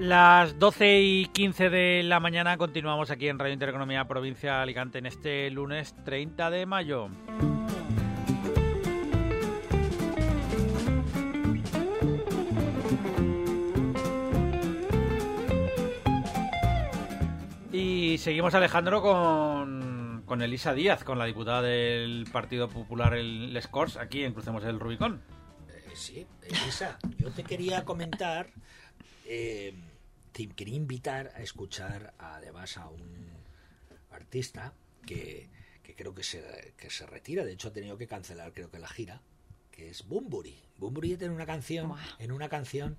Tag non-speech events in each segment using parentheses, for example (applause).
Las 12 y 15 de la mañana continuamos aquí en Radio Intereconomía Provincia de Alicante en este lunes 30 de mayo. Y seguimos Alejandro con, con Elisa Díaz, con la diputada del Partido Popular, el Les Corts, aquí en Crucemos el Rubicón. Eh, sí, Elisa, yo te quería comentar, eh, te quería invitar a escuchar además a un artista que, que creo que se, que se retira, de hecho ha tenido que cancelar creo que la gira, que es Bumburi. Bumburi tiene una canción, en una canción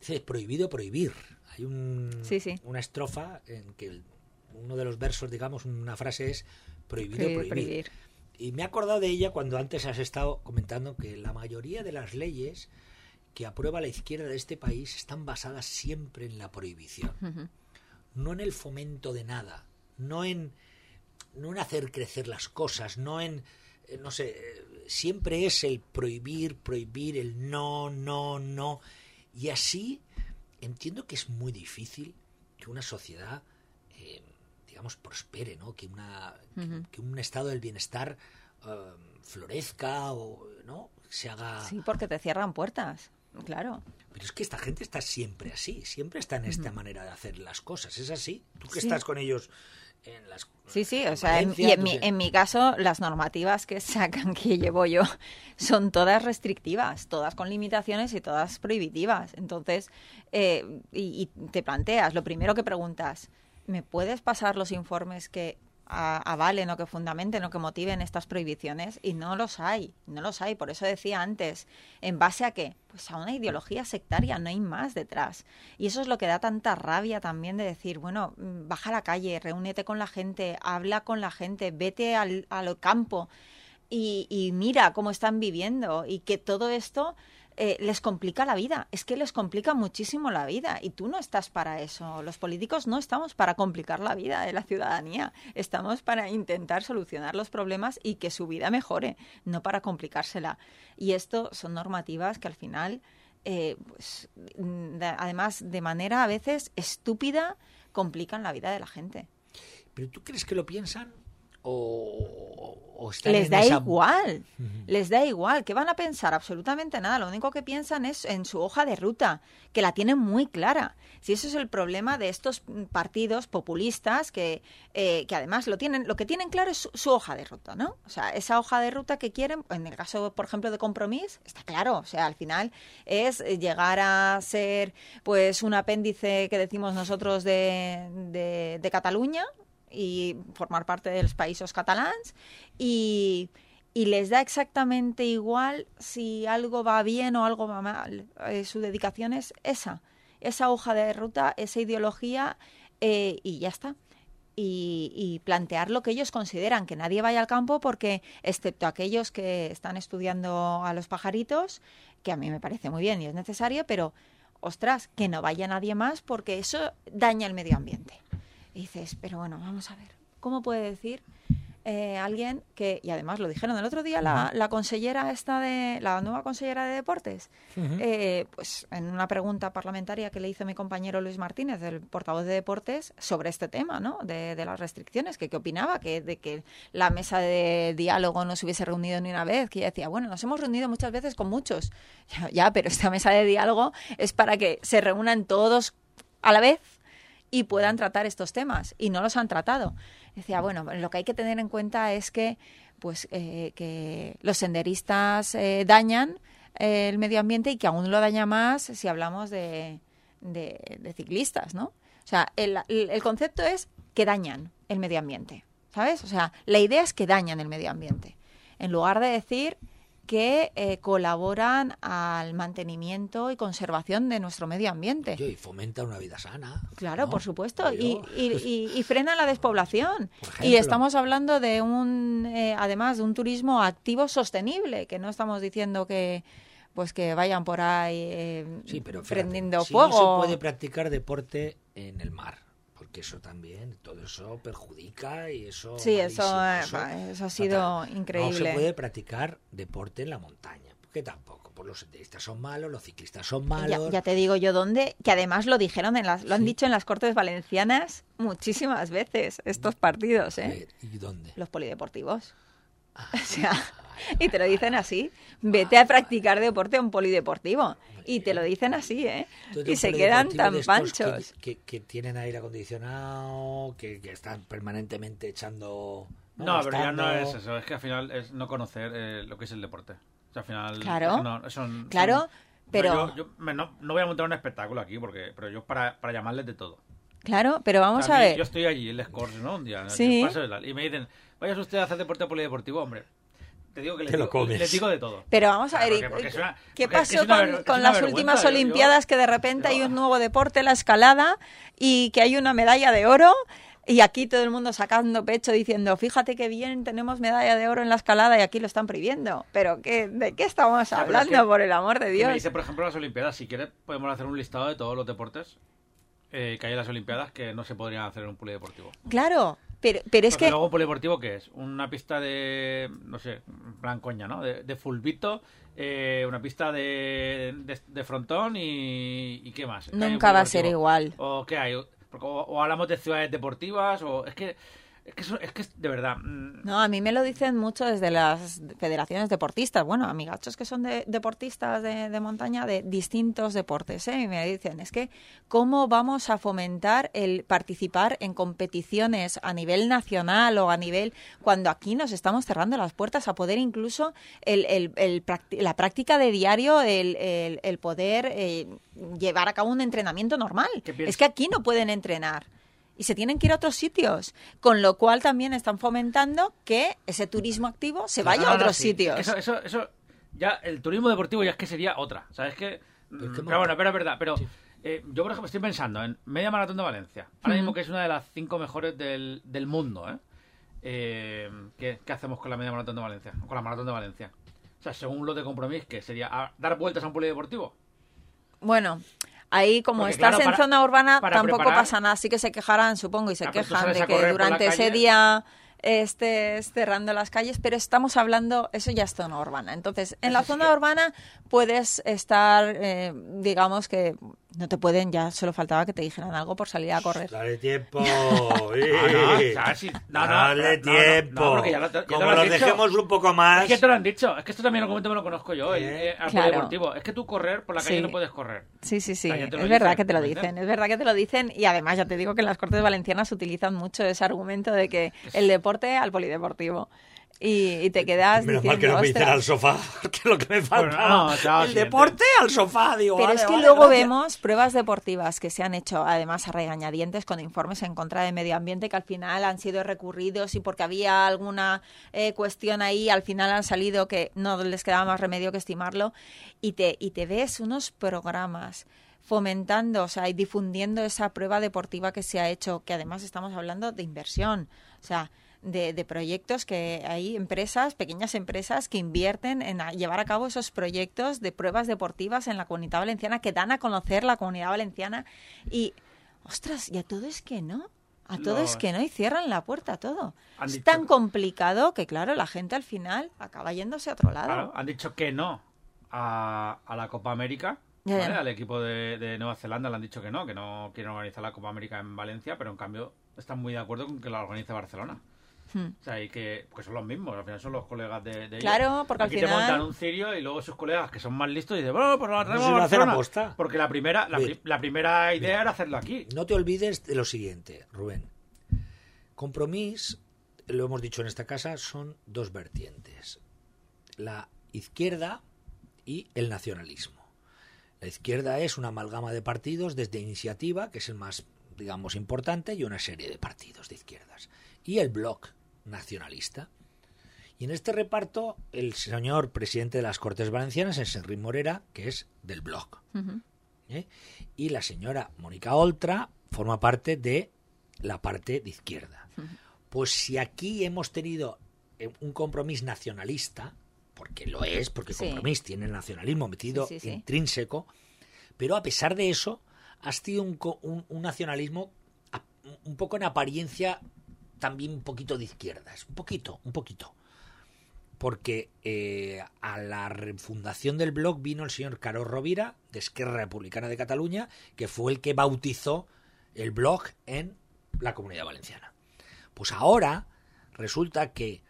dice prohibido prohibir. Hay un, Sí, sí. una estrofa en que el- uno de los versos, digamos, una frase es prohibido prohibir. prohibir. Y me he acordado de ella cuando antes has estado comentando que la mayoría de las leyes que aprueba la izquierda de este país están basadas siempre en la prohibición, no en el fomento de nada, no en, no en hacer crecer las cosas, no en, eh, no sé, eh, siempre es el prohibir, prohibir, el no, no, no. Y así entiendo que es muy difícil que una sociedad, eh, digamos, prospere, ¿no? Que, una, que- un estado del bienestar florezca o, ¿no? Se haga... Sí, porque te cierran puertas, claro. Pero es que esta gente está siempre así, siempre está en esta manera de hacer las cosas. ¿Es así? Tú que Sí. estás con ellos en las... Sí, sí, o sea, en- y en mi, en mi caso, las normativas que (laughs) sacan, que llevo yo, son todas restrictivas, todas con limitaciones y todas prohibitivas. Entonces, eh, y, y te planteas, lo primero que preguntas, ¿me puedes pasar los informes que avalen o que fundamenten o que motiven estas prohibiciones? Y no los hay, no los hay. Por eso decía antes, ¿en base a qué? Pues a una ideología sectaria, no hay más detrás. Y eso es lo que da tanta rabia también de decir, bueno, mm, baja a la calle, reúnete con la gente, habla con la gente, vete al, al campo y, y mira cómo están viviendo y que todo esto eh, les complica la vida. Es que les complica muchísimo la vida y tú no estás para eso. Los políticos no estamos para complicar la vida de la ciudadanía. Estamos para intentar solucionar los problemas y que su vida mejore, no para complicársela. Y esto son normativas que al final, eh, pues, mm, de- además, de manera a veces estúpida, complican la vida de la gente. ¿Pero tú crees que lo piensan? ¿O, o están Les en da esa- igual, les da igual, que van a pensar absolutamente nada, lo único que piensan es en su hoja de ruta, que la tienen muy clara. Si eso es el problema de estos partidos populistas que, eh, que además lo tienen, lo que tienen claro es su, su hoja de ruta, ¿no? O sea, esa hoja de ruta que quieren, en el caso, por ejemplo, de Compromís, está claro, o sea, al final es llegar a ser pues un apéndice que decimos nosotros de, de, de Cataluña, y formar parte de los países catalans y, y les da exactamente igual si algo va bien o algo va mal. Eh, su dedicación es esa, esa hoja de ruta, esa ideología eh, y ya está. Y, y plantear lo que ellos consideran, que nadie vaya al campo porque, excepto aquellos que están estudiando a los pajaritos, que a mí me parece muy bien y es necesario, pero, ostras, que no vaya nadie más porque eso daña el medio ambiente. Y dices, pero bueno, vamos a ver, ¿cómo puede decir eh, alguien que, y además lo dijeron el otro día, la, la consellera esta de, la nueva consellera de deportes, eh, pues en una pregunta parlamentaria que le hizo mi compañero Luis Martínez, el portavoz de deportes, sobre este tema, ¿no? De, de las restricciones, que qué opinaba, que de que la mesa de diálogo no se hubiese reunido ni una vez, que ella decía, bueno, nos hemos reunido muchas veces con muchos, (laughs) ya, ya pero esta mesa de diálogo es para que se reúnan todos a la vez y puedan tratar estos temas y no los han tratado. Decía, bueno, lo que hay que tener en cuenta es que pues eh, que los senderistas eh, dañan eh, el medio ambiente y que aún lo daña más si hablamos de, de- de ciclistas, ¿no? O sea, el, el- concepto es que dañan el medio ambiente, ¿sabes? O sea, la idea es que dañan el medio ambiente, en lugar de decir que eh, colaboran al mantenimiento y conservación de nuestro medio ambiente. Y fomenta una vida sana. Claro, ¿no? por supuesto. Y, yo. y, y, y frena la despoblación. Y estamos hablando de un, eh, además, de un turismo activo sostenible, que no estamos diciendo que pues que vayan por ahí eh, Sí, pero fíjate, prendiendo si fuego. no se puede practicar deporte en el mar, porque eso también, todo eso perjudica y eso... Sí, eso, malísimo, eh, eso ha sido fatal. increíble. No se puede practicar deporte en la montaña, porque tampoco, pues los senderistas son malos, los ciclistas son malos. ya te digo yo dónde, que además lo dijeron en las, lo han dicho en las Cortes Valencianas muchísimas veces estos partidos, ¿eh? ¿Y dónde? Los polideportivos. Ah, (laughs) O sea, y te lo dicen así. Vete a practicar deporte a un polideportivo. Y te lo dicen así, ¿eh? Entonces, Y se quedan tan panchos. Que, que- que tienen aire acondicionado, que, que están permanentemente echando. No, pero ya no es eso, es que al final es no conocer eh, lo que es el deporte. O sea, al final. Claro. no, son- Claro, son- pero- Yo, yo me- no, no voy a montar un espectáculo aquí, porque pero yo para, para llamarles de todo. Claro, pero vamos a mí- ver. Yo estoy allí en Les Corts, ¿no? Un día. en el Sí. y me dicen, vayas usted a hacer deporte polideportivo, hombre. Te digo que les, Te lo digo, comes. les digo de todo. Pero vamos a Claro, ver, porque- porque es una- ¿qué porque es que pasó es una con, las últimas yo- Olimpiadas que de repente yo- hay un nuevo deporte, la escalada, y que hay una medalla de oro? Y aquí todo el mundo sacando pecho diciendo, fíjate qué bien, tenemos medalla de oro en la escalada y aquí lo están prohibiendo. Pero ¿qué, ¿de qué estamos Ya, pero es hablando, que- por el amor de Dios? me dice, por ejemplo, las Olimpiadas. Si quieres, podemos hacer un listado de todos los deportes eh, que hay en las Olimpiadas que no se podrían hacer en un polideportivo. Claro, pero, pero es Porque que... luego un polideportivo, ¿qué es? Una pista de, no sé, plan coña, ¿no? De, de fulbito, eh, una pista de, de, de frontón y, y ¿qué más? ¿Qué hay en Nunca va a ser igual. ¿O qué hay? O hablamos de ciudades deportivas, o es que, es que, eso- es que de verdad... mm, No, a mí me lo dicen mucho desde las federaciones deportistas. Bueno, amigachos que son de, deportistas de, de montaña de distintos deportes, ¿eh? Y me dicen, es que, ¿cómo vamos a fomentar el participar en competiciones a nivel nacional o a nivel... cuando aquí nos estamos cerrando las puertas a poder incluso el, el- el practi- la práctica de diario, el, poder eh, llevar a cabo un entrenamiento normal? Es que aquí no pueden entrenar y se tienen que ir a otros sitios, con lo cual también están fomentando que ese turismo activo se vaya No, a no, otros sí. sitios. Eso, eso, eso, ya, el turismo deportivo ya es que sería otra. ¿Sabes qué? Pero es Mm, que Pero bueno, pero es verdad. Pero eh, yo, por ejemplo, estoy pensando en Media Maratón de Valencia. Ahora mismo que es una de las cinco mejores del, del mundo, ¿eh? Eh, ¿qué, qué hacemos con la Media Maratón de Valencia? Con la Maratón de Valencia. O sea, según lo de compromiso, que sería dar vueltas a un polideportivo. Bueno, ahí como Porque, estás claro, en para- zona urbana tampoco preparar- pasa nada, así que se quejarán, supongo, y se Ah, tú quejan de que durante ese día estés cerrando las calles, pero estamos hablando, eso ya es zona urbana. Entonces, en la zona urbana puedes estar, eh, digamos que no te pueden, ya solo faltaba que te dijeran algo por salir a correr. Dale tiempo. (laughs) Ah, eh. no, no, Dale no, tiempo. porque ya lo- ya te Como lo dicho. dejemos un poco más. Es que te lo han dicho. Es que esto también argumento me lo conozco yo, el, ¿Eh? eh, al Claro. polideportivo. Es que tú correr por la calle Sí. no puedes correr. Sí, sí, sí. Ya te lo Es verdad dicen, que te lo ¿me dicen. Es verdad que te lo dicen. Y además, ya te digo que en las Cortes Valencianas utilizan mucho ese argumento de que el deporte al polideportivo. Y, y te quedas Menos diciendo, mal que no me "Ostras". al sofá, (laughs) que es lo que me falta. Bueno, no, chao, el siguiente. deporte al sofá, digo. Pero vale, es que vale, luego gracias. vemos pruebas deportivas que se han hecho, además a regañadientes, con informes en contra de medio ambiente que al final han sido recurridos y porque había alguna eh, cuestión ahí, al final han salido que no les quedaba más remedio que estimarlo. Y te, y te ves unos programas fomentando, o sea, y difundiendo esa prueba deportiva que se ha hecho, que además estamos hablando de inversión. O sea, de, de proyectos que hay empresas, pequeñas empresas que invierten en a- llevar a cabo esos proyectos de pruebas deportivas en la comunidad valenciana que dan a conocer la comunidad valenciana y ostras, y a todo es que no. A todo es que no y cierran la puerta a todo. Han Es dicho- tan complicado que claro, la gente al final acaba yéndose a otro lado. Claro, han dicho que no a, a la Copa América. Ya, ¿vale? ya. Al equipo de, de Nueva Zelanda le han dicho que no, que no quieren organizar la Copa América en Valencia, pero en cambio están muy de acuerdo con que la organice Barcelona. Hmm. O sea, y que porque son los mismos, al final son los colegas de, de ellos. Claro, porque al Aquí te final- montan un cirio y luego sus colegas que son más listos dicen, bueno, pues la traemos a lo Barcelona. aposta. Porque la primera, la, Bien. pri- la primera idea era hacerlo aquí. No te olvides de lo siguiente, Rubén. Compromís, lo hemos dicho en esta casa, son dos vertientes. La izquierda y el nacionalismo. La izquierda es una amalgama de partidos desde Iniciativa, que es el más, digamos, importante, y una serie de partidos de izquierdas. Y el bloc nacionalista. Y en este reparto, el señor presidente de las Cortes Valencianas es Enrique Morera, que es del bloc. Ujú. ¿eh? y la señora Mónica Oltra forma parte de la parte de izquierda. Pues si aquí hemos tenido eh, un compromiso nacionalista, porque lo es, porque Sí. compromiso tiene el nacionalismo metido Sí, sí, sí. intrínseco, pero a pesar de eso, ha sido un, un- un nacionalismo un poco en apariencia también un poquito de izquierdas, un poquito, un poquito. porque eh, a la refundación del blog vino el señor Caro Rovira, de Esquerra Republicana de Cataluña, que fue el que bautizó el blog en la Comunidad Valenciana. Pues ahora resulta que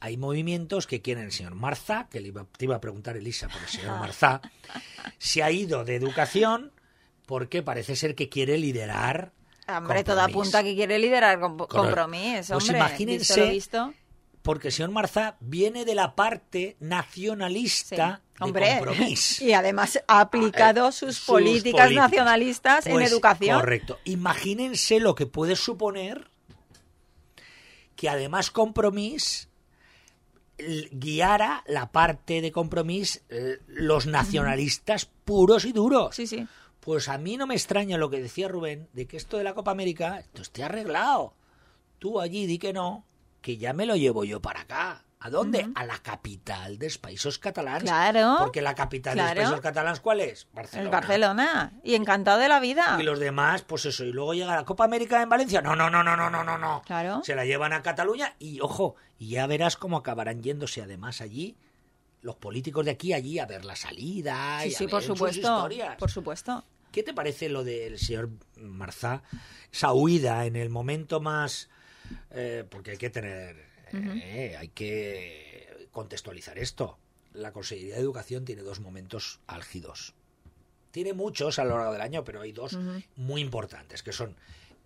hay movimientos que quieren el señor Marzá, que le iba, te iba a preguntar Elisa por el señor (laughs) Marzá, se ha ido de educación porque parece ser que quiere liderar. Hombre, toda Compromís. apunta que quiere liderar compromiso, Pues hombre. imagínense- visto lo visto. Porque el señor Marzá viene de la parte Sí. nacionalista de Hombre, Compromís. (laughs) y además ha aplicado Eh, sus, sus políticas, políticas. nacionalistas en Pues, educación. Correcto. Imagínense lo que puede suponer que además Compromís l- guiara la parte de Compromís eh, los nacionalistas puros y duros. Sí, sí. Pues a mí no me extraña lo que decía Rubén, de que esto de la Copa América, esto esté arreglado. Tú allí di que no, que ya me lo llevo yo para acá. ¿A dónde? A la capital de los países catalanes. Claro. Porque la capital de los países catalanes, ¿cuál es? Barcelona. El Barcelona. Y encantado de la vida. Y los demás, pues eso. Y luego llega la Copa América en Valencia. No, no, no, no, no, no, no, no. Claro. Se la llevan a Cataluña y, ojo, y ya verás cómo acabarán yéndose además allí los políticos de aquí allí a ver la salida Sí, y a sí, ver por sus supuesto. historias. Por supuesto. ¿Qué te parece lo del señor Marzá? Esa huida en el momento más... eh, porque hay que tener... eh, hay que contextualizar esto. La Consejería de Educación tiene dos momentos álgidos. Tiene muchos a lo largo del año, pero hay dos muy importantes, que son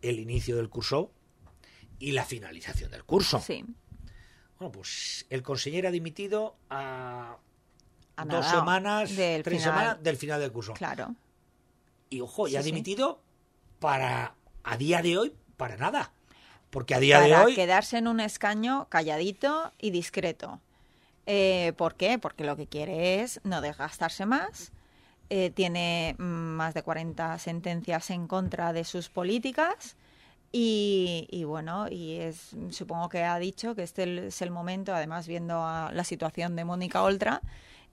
el inicio del curso y la finalización del curso. Sí. Bueno, pues el consejero ha dimitido a, A dos semanas, del tres final. semanas del final del curso. Claro. Y ojo, y Sí, ha sí. dimitido para, a día de hoy, para nada. Porque a día Para de hoy, quedarse en un escaño calladito y discreto. Eh, ¿Por qué? Porque lo que quiere es no desgastarse más. eh, tiene mm, más de 40 sentencias en contra de sus políticas. Y, y bueno, y es supongo que ha dicho que este es el momento, además viendo a la situación de Mónica Oltra,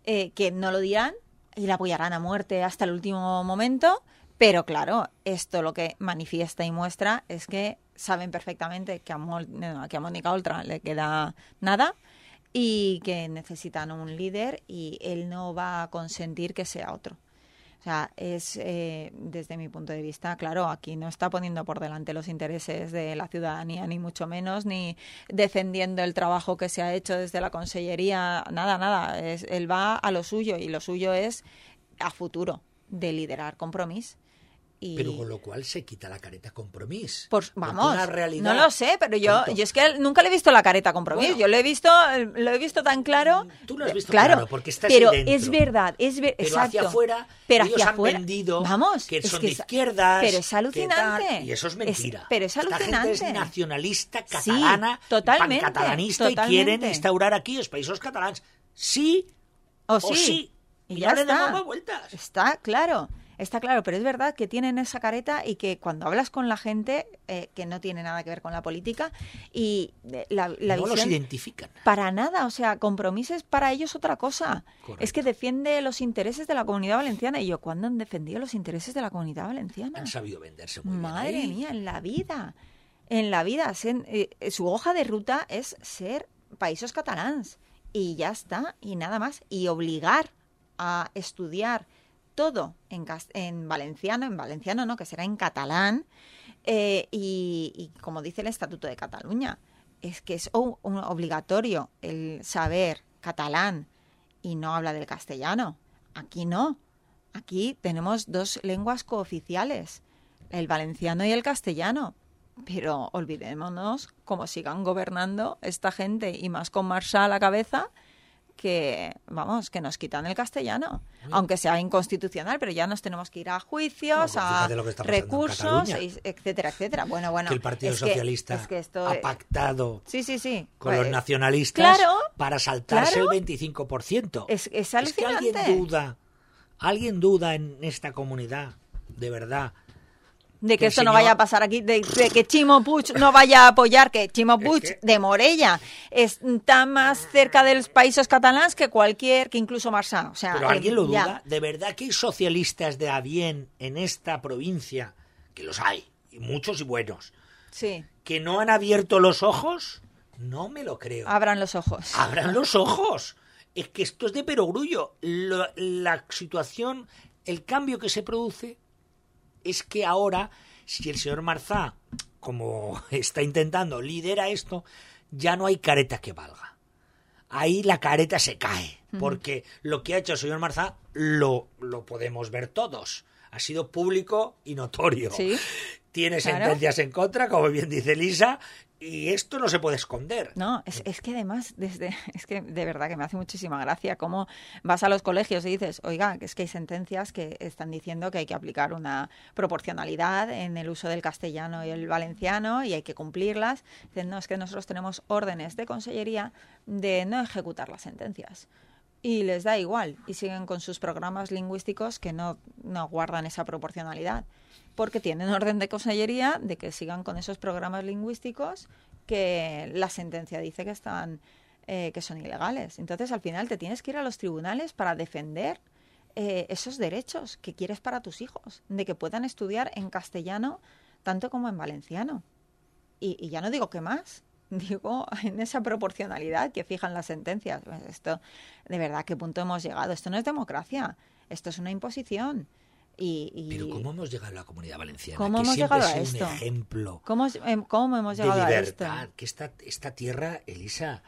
eh, que no lo dirán y la apoyarán a muerte hasta el último momento. Pero claro, esto lo que manifiesta y muestra es que saben perfectamente que a, no, que a Mónica Oltra le queda nada y que necesitan un líder y él no va a consentir que sea otro. Sea, es eh, desde mi punto de vista, claro, aquí no está poniendo por delante los intereses de la ciudadanía, ni mucho menos, ni defendiendo el trabajo que se ha hecho desde la consellería, nada, nada. Es, él va a lo suyo y lo suyo es a futuro de liderar compromiso. Y... pero con lo cual se quita la careta compromiso. Pues vamos, no lo sé, pero yo, Tonto. yo es que nunca le he visto la careta compromiso. Bueno. yo lo he visto, lo he visto tan claro. Tú lo has visto claro, claro, porque estás pero dentro. es verdad, es ver, Pero exacto. hacia afuera, pero ellos hacia han afuera, vendido vamos, que es son que de es- izquierdas. Pero es que tal, alucinante. y eso es mentira. pero es Esta gente alucinante. es nacionalista Sí, catalana, totalmente, catalanista y totalmente. quieren instaurar aquí los países catalanes. Sí O o sí. sí. Y Y ya ya le damos vueltas. Está claro, está claro, pero es verdad que tienen esa careta y que cuando hablas con la gente eh, que no tiene nada que ver con la política y eh, la, la no los identifican. para nada, o sea, compromiso es para ellos otra cosa. Correcto. Es que defiende los intereses de la comunidad valenciana y yo ¿cuándo han defendido los intereses de la comunidad valenciana? Han sabido venderse muy Madre bien. ahí. mía, en la vida. En la vida. eh, su hoja de ruta es ser países catalans. Y ya está. Y nada más. Y obligar a estudiar todo en, valenciano, en valenciano no, que será en catalán. eh, y, como dice el Estatuto de Cataluña, es que es obligatorio el saber catalán y no habla del castellano. Aquí no. Aquí tenemos dos lenguas cooficiales, el valenciano y el castellano. Pero olvidémonos, como sigan gobernando esta gente y más con Marshall a la cabeza, que, vamos, que nos quitan el castellano. Aunque sea inconstitucional, pero ya nos tenemos que ir a juicios, No, pues a recursos, etcétera, etcétera. Bueno, bueno. que el Partido es que- Socialista es que esto, ha pactado Sí, sí, sí. con Pues, los nacionalistas claro, para saltarse claro. el 25%. Es- es que alguien alucinante. duda, alguien duda en esta comunidad, de verdad. De que esto no vaya a pasar aquí, de, de que Chimo Puig no vaya a apoyar, que Chimo Puig que- de Morella está más cerca de los países catalanes que cualquier, que incluso Marsá. O sea, Pero alguien lo ya. duda. ¿De verdad que hay socialistas de a bien en esta provincia? Que los hay, y muchos y buenos. Sí. ¿Que no han abierto los ojos? No me lo creo. Abran los ojos. Abran los ojos. Es que esto es de perogrullo. Lo- la situación, el cambio que se produce es que ahora, si el señor Marzá, como (laughs) está intentando, lidera esto, ya no hay careta que valga. Ahí la careta se cae, porque lo que ha hecho el señor Marzá lo, lo podemos ver todos. Ha sido público y notorio. Sí. Tiene Claro. sentencias en contra, como bien dice Lisa, y esto no se puede esconder. No, es, es que además, desde, (laughs) es que de verdad que me hace muchísima gracia cómo vas a los colegios y dices, oiga, que es que hay sentencias que están diciendo que hay que aplicar una proporcionalidad en el uso del castellano y el valenciano y hay que cumplirlas. Dicen, no, es que nosotros tenemos órdenes de consellería de no ejecutar las sentencias. Y les da igual y siguen con sus programas lingüísticos que no, no guardan esa proporcionalidad porque tienen orden de consellería de que sigan con esos programas lingüísticos que la sentencia dice que están eh, que son ilegales. Entonces, al final te tienes que ir a los tribunales para defender eh, esos derechos que quieres para tus hijos, de que puedan estudiar en castellano tanto como en valenciano. Y, y ya no digo que más, (laughs) digo en esa proporcionalidad que fijan las sentencias. Esto, de verdad, ¿qué punto hemos llegado? Esto no es democracia, esto es una imposición. Y, y- Pero ¿cómo hemos llegado a la comunidad valenciana? ¿Cómo que hemos llegado a esto? un ejemplo ¿Cómo, em- cómo hemos de llegado a esto? libertad. Que esta, esta tierra, Elisa,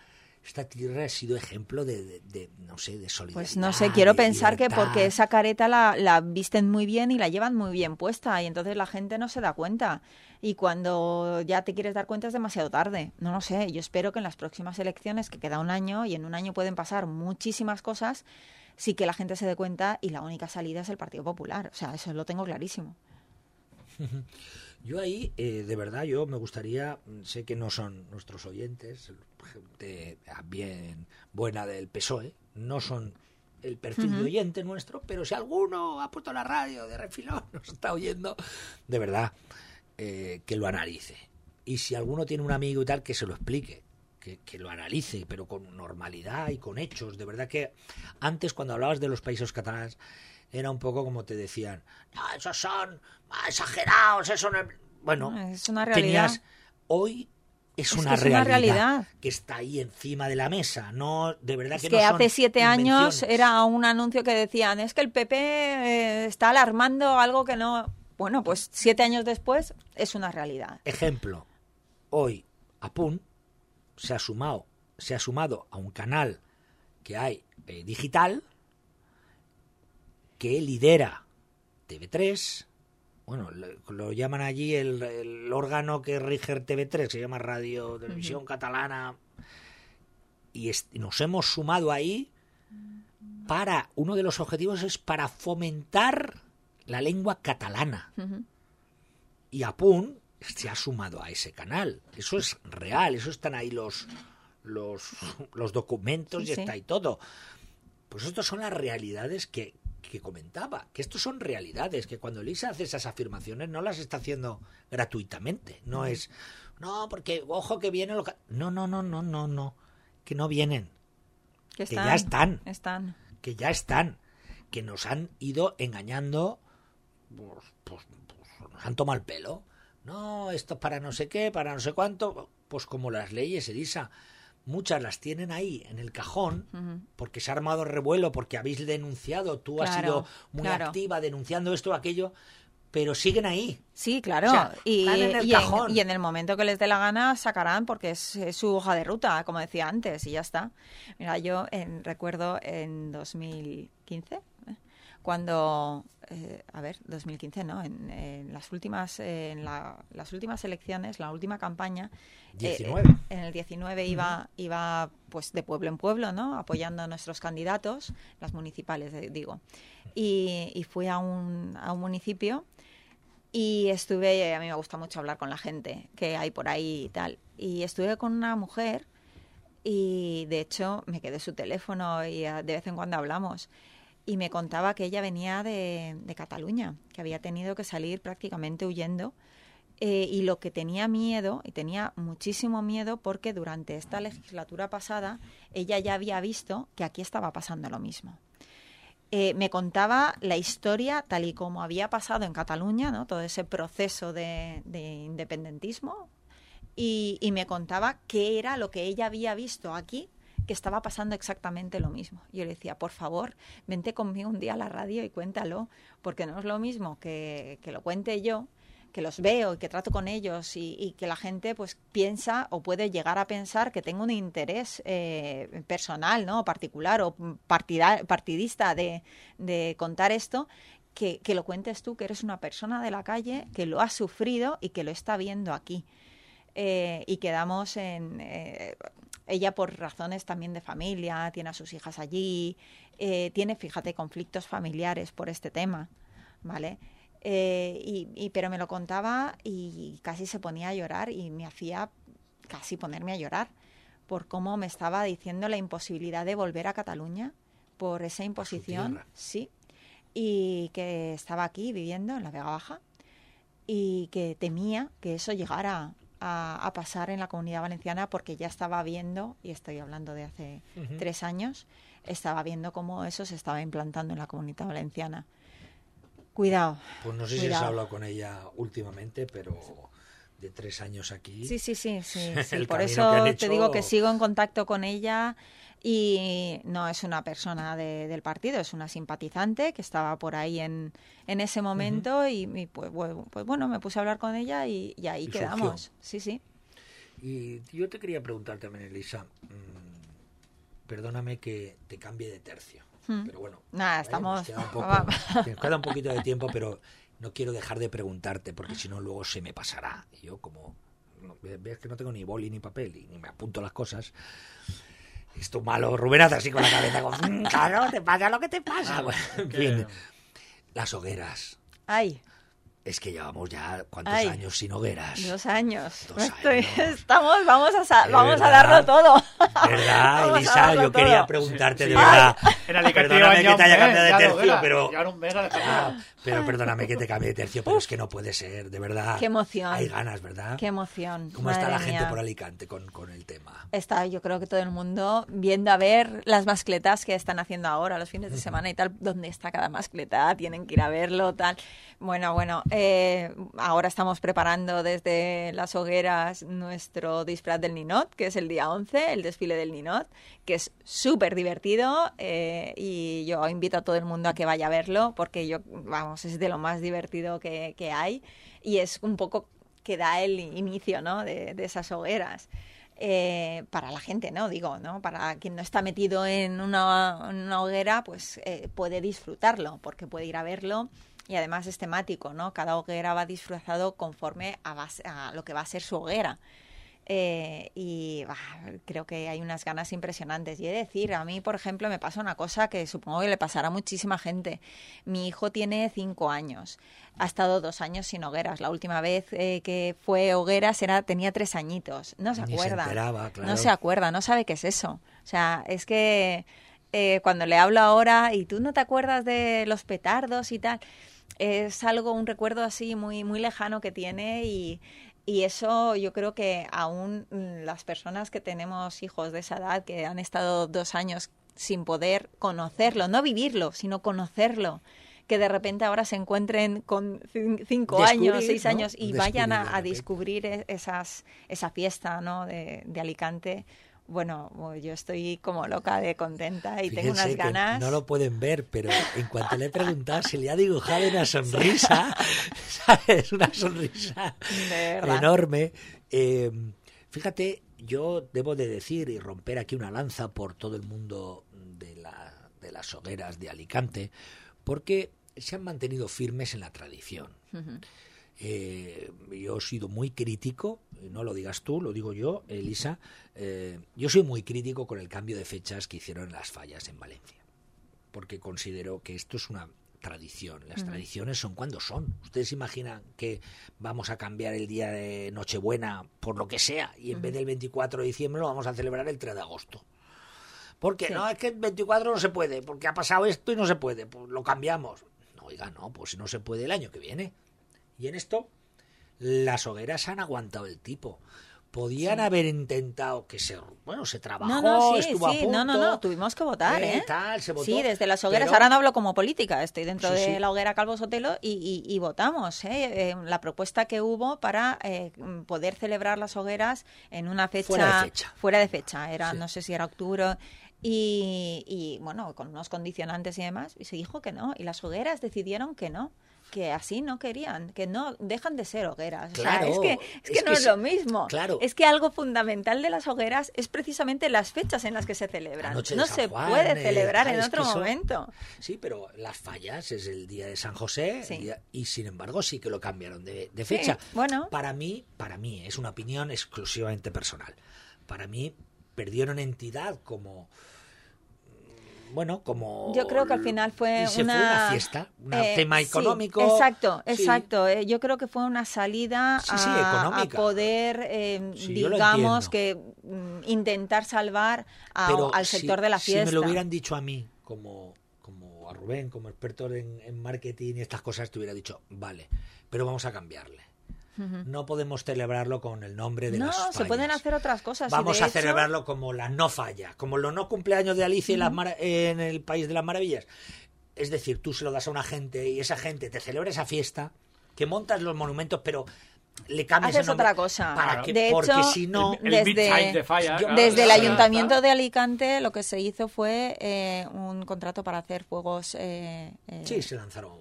esta tierra ha sido ejemplo de, de- de, no sé, de solidaridad. Pues no sé, quiero pensar que porque esa careta la, la visten muy bien y la llevan muy bien puesta y entonces la gente no se da cuenta. Y cuando ya te quieres dar cuenta es demasiado tarde. No lo sé, yo espero que en las próximas elecciones, que queda un año y en un año pueden pasar muchísimas cosas, sí que la gente se dé cuenta y la única salida es el Partido Popular. O sea, eso lo tengo clarísimo. (laughs) Yo ahí, eh, de verdad, yo me gustaría, mm, sé que no son nuestros oyentes, gente bien buena del PSOE, no son el perfil de oyente nuestro, pero si alguno ha puesto la radio de refilón, (laughs) nos está oyendo, de verdad, eh, que lo analice. Y si alguno tiene un amigo y tal, que se lo explique, que, que lo analice, pero con normalidad y con hechos. De verdad que antes, cuando hablabas de los países catalanes, era un poco como te decían, no, esos son exagerados, eso no es-". Bueno, Es una realidad. tenías hoy es, Es una, es realidad una realidad. que está ahí encima de la mesa no de verdad Es que, que, no son hace siete años era un anuncio que decían, es que el PP eh, está alarmando algo que no... Bueno, pues siete años después es una realidad. ejemplo hoy Apun se ha sumado se ha sumado a un canal que hay eh, digital que lidera TV3 bueno, lo llaman allí el, el órgano que rige el TV3, se llama Radio Televisión Catalana, y nos hemos sumado ahí para, uno de los objetivos es para fomentar la lengua catalana. Y Apun se ha sumado a ese canal. Eso es real, eso están ahí los, los, los documentos Sí, y está ahí todo. Pues estas son las realidades que, que comentaba, que estos son realidades, que cuando Elisa hace esas afirmaciones no las está haciendo gratuitamente, no es, no, porque ojo que viene lo ca-". No, no, no, no, no, no, que no vienen, Que, Que ya están. Están. que ya están, que nos han ido engañando, pues, pues, pues, nos han tomado el pelo. No, esto es para no sé qué, para no sé cuánto, pues como las leyes, Elisa, muchas las tienen ahí en el cajón porque se ha armado revuelo, porque habéis denunciado, tú has sido muy claro. activa denunciando esto o aquello, pero siguen ahí. Sí, claro. O sea, y, en el y cajón. y en el momento que les dé la gana sacarán porque es, es su hoja de ruta, como decía antes, y ya está. Mira, yo en- recuerdo en 2015, ¿eh? Cuando, eh, a ver, 2015 no, en, en las últimas, eh, en la- las últimas elecciones, la última campaña, eh, 19. en el 19 iba, iba pues de pueblo en pueblo, ¿no? Apoyando a nuestros candidatos, las municipales, eh, digo. Y, y fui a un, a un municipio y estuve, a mí me gusta mucho hablar con la gente que hay por ahí y tal. Y estuve con una mujer y de hecho me quedé su teléfono y ah, de vez en cuando hablamos. Y me contaba que ella venía de, de Cataluña, que había tenido que salir prácticamente huyendo eh, y lo que tenía miedo, y tenía muchísimo miedo porque durante esta legislatura pasada ella ya había visto que aquí estaba pasando lo mismo. Eh, me contaba la historia tal y como había pasado en Cataluña, ¿no? todo ese proceso de, de independentismo, y, y me contaba qué era lo que ella había visto aquí que estaba pasando exactamente lo mismo. Yo le decía, por favor, vente conmigo un día a la radio y cuéntalo, porque no es lo mismo que, que lo cuente yo, que los veo y que trato con ellos y, que la gente pues piensa o puede llegar a pensar que tengo un interés eh, personal, ¿no? particular o partidista de, de contar esto, que, que, lo cuentes tú, que eres una persona de la calle, que lo ha sufrido y que lo está viendo aquí. Eh, y quedamos en... Eh, ella por razones también de familia, tiene a sus hijas allí, eh, tiene, fíjate, conflictos familiares por este tema, ¿vale? Eh, y, y, pero me lo contaba y casi se ponía a llorar y me hacía casi ponerme a llorar por cómo me estaba diciendo la imposibilidad de volver a Cataluña por esa imposición, sí, y que estaba aquí viviendo en la Vega Baja y que temía que eso llegara a, a, pasar en la comunidad valenciana porque ya estaba viendo, y estoy hablando de hace uh -huh. tres años, estaba viendo cómo eso se estaba implantando en la comunidad valenciana. Cuidado. Pues no sé cuidado. si has hablado con ella últimamente, pero de tres años aquí. Sí, sí, sí, sí. (laughs) sí. Por eso hecho... te digo que sigo en contacto con ella y no es una persona de, del partido, es una simpatizante que estaba por ahí en, en ese momento uh -huh. y, y pues, pues, bueno, me puse a hablar con ella y, y ahí y quedamos. Surgió. Sí, sí. Y yo te quería preguntar también, Elisa, mmm, perdóname que te cambie de tercio. Hmm. Pero bueno, Nada, estamos... Nos queda, un poco, (laughs) nos queda un poquito de tiempo, pero no quiero dejar de preguntarte porque si no luego se me pasará. Y yo como ves que no tengo ni boli ni papel y ni me apunto las cosas. Esto malo, Rubén hace así con la cabeza, como, mm, claro, te pasa lo que te pasa. Bueno, en fin, las hogueras. Ay. Es que llevamos ya cuántos Ay, años sin hogueras. Dos años. Dos Estoy, años. (laughs) Estamos, vamos a, vamos a darlo todo. ¿Verdad, (laughs) Elisa? Yo todo. quería preguntarte sí, sí. de verdad. Era perdóname que te haya cambiado de tercio, pero. Pero perdóname que te cambie de tercio, pero es que no puede ser, de verdad. Qué emoción. Hay ganas, ¿verdad? Qué emoción. ¿Cómo Madre está la mía. gente por Alicante con, con el tema? Está, yo creo que todo el mundo viendo a ver las mascletas que están haciendo ahora, los fines de semana y tal, dónde está cada mascleta, tienen que ir a verlo, tal. Bueno, bueno, eh, ahora estamos preparando desde las hogueras nuestro disfraz del Ninot, que es el día 11, el desfile del Ninot, que es súper divertido eh, y yo invito a todo el mundo a que vaya a verlo porque yo, vamos, es de lo más divertido que, que hay y es un poco que da el inicio ¿no? de, de esas hogueras. Eh, para la gente, ¿no? Digo, ¿no? Para quien no está metido en una, una hoguera, pues eh, puede disfrutarlo, porque puede ir a verlo y además es temático, ¿no? Cada hoguera va disfrazado conforme a, base, a lo que va a ser su hoguera. Eh, y bah, creo que hay unas ganas impresionantes. Y he de decir, a mí, por ejemplo, me pasa una cosa que supongo que le pasará a muchísima gente. Mi hijo tiene cinco años, ha estado dos años sin hogueras. La última vez eh, que fue hogueras era, tenía tres añitos. No se Ni acuerda. Se enteraba, claro. No se acuerda, no sabe qué es eso. O sea, es que eh, cuando le hablo ahora y tú no te acuerdas de los petardos y tal, es algo, un recuerdo así muy, muy lejano que tiene y y eso yo creo que aún las personas que tenemos hijos de esa edad, que han estado dos años sin poder conocerlo, no vivirlo, sino conocerlo, que de repente ahora se encuentren con cinco Descubrir, años, seis ¿no? años y Descubrir vayan a, a descubrir e-, esas, esa fiesta ¿no? de, de Alicante. Bueno, yo estoy como loca de contenta y tengo unas ganas. No lo pueden ver, pero en cuanto le he preguntado, se le ha dibujado una (laughs) sonrisa, (laughs) ¿sabes? Una sonrisa enorme. Eh, fíjate, yo debo de decir y romper aquí una lanza por todo el mundo de, la, de las hogueras de Alicante, porque se han mantenido firmes en la tradición. Eh, yo he sido muy crítico, no lo digas tú, lo digo yo, Elisa. eh, yo soy muy crítico con el cambio de fechas que hicieron las fallas en Valencia, porque considero que esto es una tradición. Las tradiciones son cuando son. Ustedes imaginan que vamos a cambiar el día de Nochebuena por lo que sea y en vez del 24 de diciembre lo vamos a celebrar el 3 de agosto. Porque Sí. no, es que el 24 no se puede, porque ha pasado esto y no se puede, pues lo cambiamos. No, oiga, no, pues si no se puede el año que viene. Y en esto, las hogueras han aguantado el tipo. podían haber intentado que se bueno se trabajó No, no, sí, estuvo a punto no, no, no, tuvimos que votar, eh, ¿eh? tal, se votó, sí, desde las hogueras, pero- ahora no hablo como política, estoy dentro de la hoguera Calvo Sotelo y, y- y votamos ¿eh? Eh, la propuesta que hubo para eh, poder celebrar las hogueras en una fecha Fuera de fecha. fuera de fecha, era, no sé si era octubre. Y, y, bueno, con unos condicionantes y demás, y se dijo que no, y las hogueras decidieron que no, que así no querían, que no dejan de ser hogueras. O sea, Claro, es que, es que es no que es lo mismo. claro. Es que algo fundamental de las hogueras es precisamente las fechas en las que se celebran. No San se Juan, puede eh, celebrar en otro eso- momento. Sí, pero las fallas es el día de San José Sí. el día- y sin embargo sí que lo cambiaron de, de Sí, fecha. bueno. Para mí, para mí es una opinión exclusivamente personal. Para mí perdieron entidad como bueno, como Yo creo que al final fue una, fue una fiesta, un eh, tema sí, económico. exacto, Sí. exacto. eh, yo creo que fue una salida Sí, sí, a, a poder, eh, digamos, que mm, intentar salvar a- Pero al si- sector de la fiesta. Si me lo hubieran dicho a mí, como, como a Rubén, como experto en, en marketing y estas cosas, te hubiera dicho, vale, pero vamos a cambiarle. No podemos celebrarlo con el nombre de no, las se fallas. pueden hacer otras cosas. Vamos a hecho- celebrarlo como la no falla, como los no cumpleaños de Alicia y las mara- en el País de las Maravillas. Es decir, tú se lo das a una gente y esa gente te celebra esa fiesta, que montas los monumentos, pero le cambias Haces el nombre otra cosa. Para que, De porque hecho, si no, El desde- mid-size de falla, yo- Desde el. Ayuntamiento de Alicante lo que se hizo fue eh, un contrato para hacer fuegos, eh, eh, sí, se lanzaron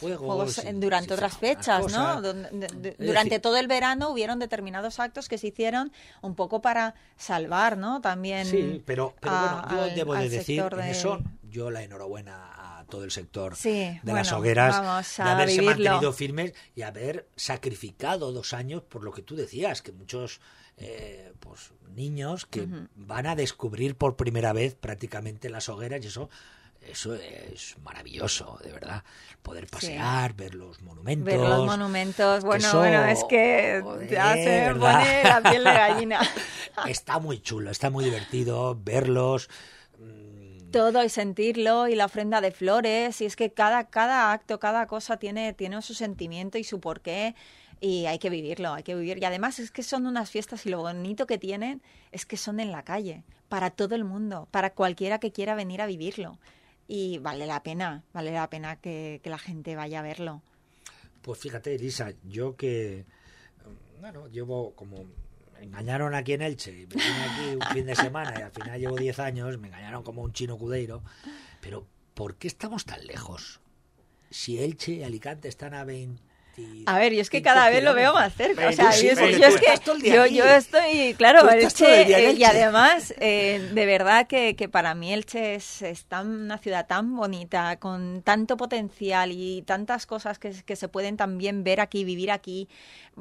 fuegos. juegos y en- durante otras fechas, ¿no? durante decir, todo el verano hubieron determinados actos que se hicieron un poco para salvar, ¿no? También Sí, pero, pero a- bueno, yo al- debo de decir en de- eso, yo la enhorabuena a todo el sector Sí, de las hogueras de haberse vivirlo. mantenido firmes y haber sacrificado dos años por lo que tú decías, que muchos eh, pues niños que van a descubrir por primera vez prácticamente las hogueras y eso eso es maravilloso, de verdad. Poder pasear, ver los monumentos. ver los monumentos. Bueno, Eso, bueno, es que ya joder, ¿verdad? pone la piel de gallina. (laughs) Está muy chulo, está muy divertido verlos. mm, todo y sentirlo y la ofrenda de flores y es que cada cada acto cada cosa tiene tiene su sentimiento y su porqué y hay que vivirlo hay que vivir y además es que son unas fiestas y lo bonito que tienen es que son en la calle para todo el mundo para cualquiera que quiera venir a vivirlo y vale la pena vale la pena que, que la gente vaya a verlo Pues fíjate, Elisa, yo que, bueno, llevo como, me engañaron aquí en Elche, me vine aquí un fin de semana y al final llevo 10 años, me engañaron como un chino cudeiro, pero ¿por qué estamos tan lejos? Si Elche y Alicante están a 20... A ver, yo es que cada vez lo veo más cerca. O sea, Sí, yo, yo es que yo, yo estoy, claro, Elche, el eh, y además, eh, de verdad que, que para mí Elche es, es tan- una ciudad tan bonita, con tanto potencial y tantas cosas que, que se pueden también ver aquí, vivir aquí.